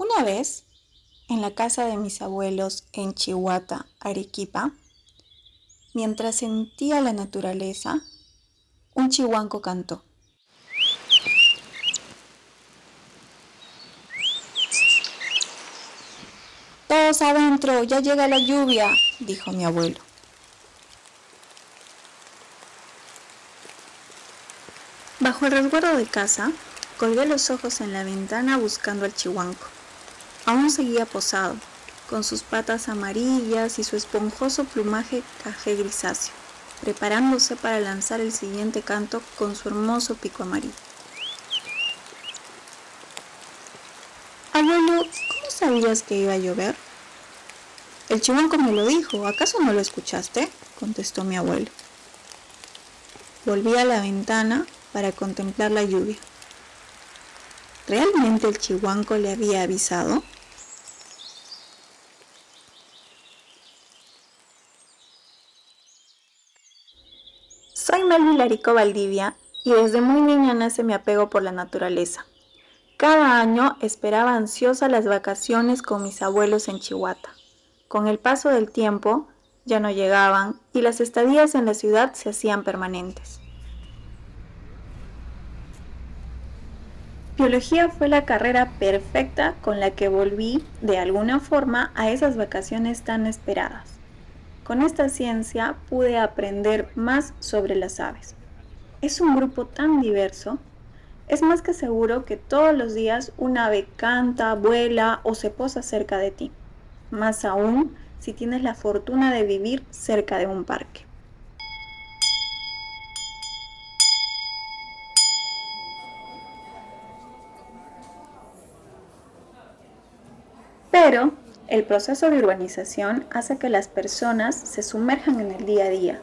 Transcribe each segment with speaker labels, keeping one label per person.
Speaker 1: Una vez, en la casa de mis abuelos en Chihuahua, Arequipa, mientras sentía la naturaleza, un chihuanco cantó. Todos adentro, ya llega la lluvia, dijo mi abuelo. Bajo el resguardo de casa, colgué los ojos en la ventana buscando al chihuanco. Aún seguía posado, con sus patas amarillas y su esponjoso plumaje café grisáceo, preparándose para lanzar el siguiente canto con su hermoso pico amarillo. Abuelo, ¿cómo sabías que iba a llover? El chihuanco me lo dijo, ¿acaso no lo escuchaste? contestó mi abuelo. Volví a la ventana para contemplar la lluvia. ¿Realmente el chihuanco le había avisado? Soy Melvi Larico Valdivia y desde muy niña nace mi apego por la naturaleza. Cada año esperaba ansiosa las vacaciones con mis abuelos en Chihuahua. Con el paso del tiempo ya no llegaban y las estadías en la ciudad se hacían permanentes. Biología fue la carrera perfecta con la que volví de alguna forma a esas vacaciones tan esperadas. Con esta ciencia pude aprender más sobre las aves. Es un grupo tan diverso. Es más que seguro que todos los días un ave canta, vuela o se posa cerca de ti más aún si tienes la fortuna de vivir cerca de un parque. Pero el proceso de urbanización hace que las personas se sumerjan en el día a día,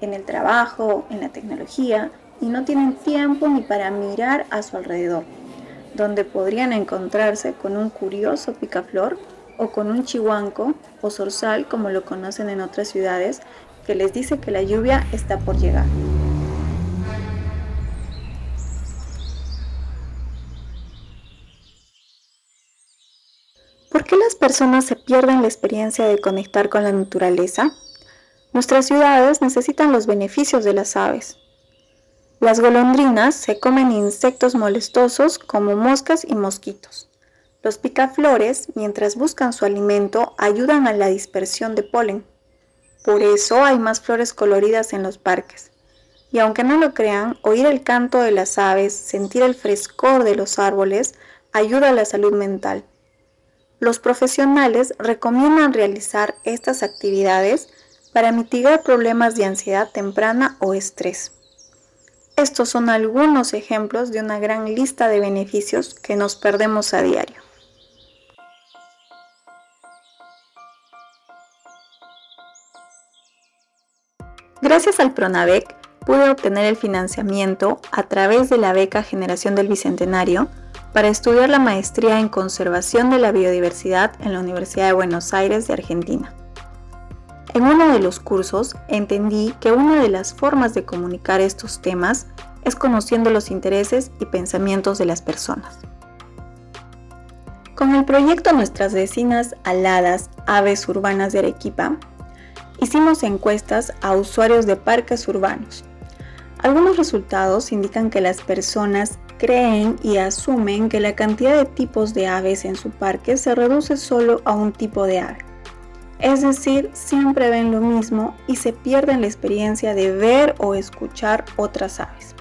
Speaker 1: en el trabajo, en la tecnología, y no tienen tiempo ni para mirar a su alrededor, donde podrían encontrarse con un curioso picaflor o con un chihuanco o zorzal como lo conocen en otras ciudades que les dice que la lluvia está por llegar. ¿Por qué las personas se pierden la experiencia de conectar con la naturaleza? Nuestras ciudades necesitan los beneficios de las aves. Las golondrinas se comen insectos molestosos como moscas y mosquitos. Los picaflores, mientras buscan su alimento, ayudan a la dispersión de polen. Por eso hay más flores coloridas en los parques. Y aunque no lo crean, oír el canto de las aves, sentir el frescor de los árboles, ayuda a la salud mental. Los profesionales recomiendan realizar estas actividades para mitigar problemas de ansiedad temprana o estrés. Estos son algunos ejemplos de una gran lista de beneficios que nos perdemos a diario. Gracias al PRONAVEC pude obtener el financiamiento a través de la beca Generación del Bicentenario para estudiar la maestría en conservación de la biodiversidad en la Universidad de Buenos Aires de Argentina. En uno de los cursos entendí que una de las formas de comunicar estos temas es conociendo los intereses y pensamientos de las personas. Con el proyecto Nuestras vecinas aladas aves urbanas de Arequipa, hicimos encuestas a usuarios de parques urbanos. Algunos resultados indican que las personas creen y asumen que la cantidad de tipos de aves en su parque se reduce solo a un tipo de ave. Es decir, siempre ven lo mismo y se pierden la experiencia de ver o escuchar otras aves.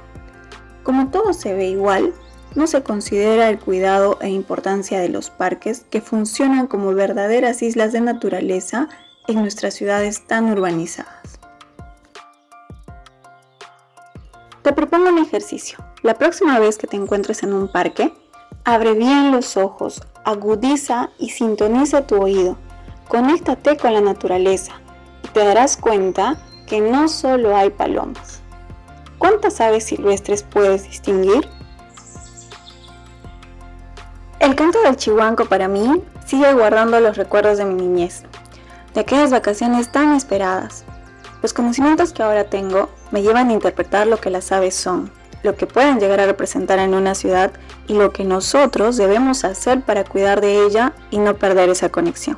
Speaker 1: Como todo se ve igual, no se considera el cuidado e importancia de los parques que funcionan como verdaderas islas de naturaleza en nuestras ciudades tan urbanizadas. Te propongo un ejercicio. La próxima vez que te encuentres en un parque, abre bien los ojos, agudiza y sintoniza tu oído. Conéctate con la naturaleza y te darás cuenta que no solo hay palomas. ¿Cuántas aves silvestres puedes distinguir? El canto del chihuanco para mí sigue guardando los recuerdos de mi niñez de aquellas vacaciones tan esperadas. Los conocimientos que ahora tengo me llevan a interpretar lo que las aves son, lo que pueden llegar a representar en una ciudad y lo que nosotros debemos hacer para cuidar de ella y no perder esa conexión.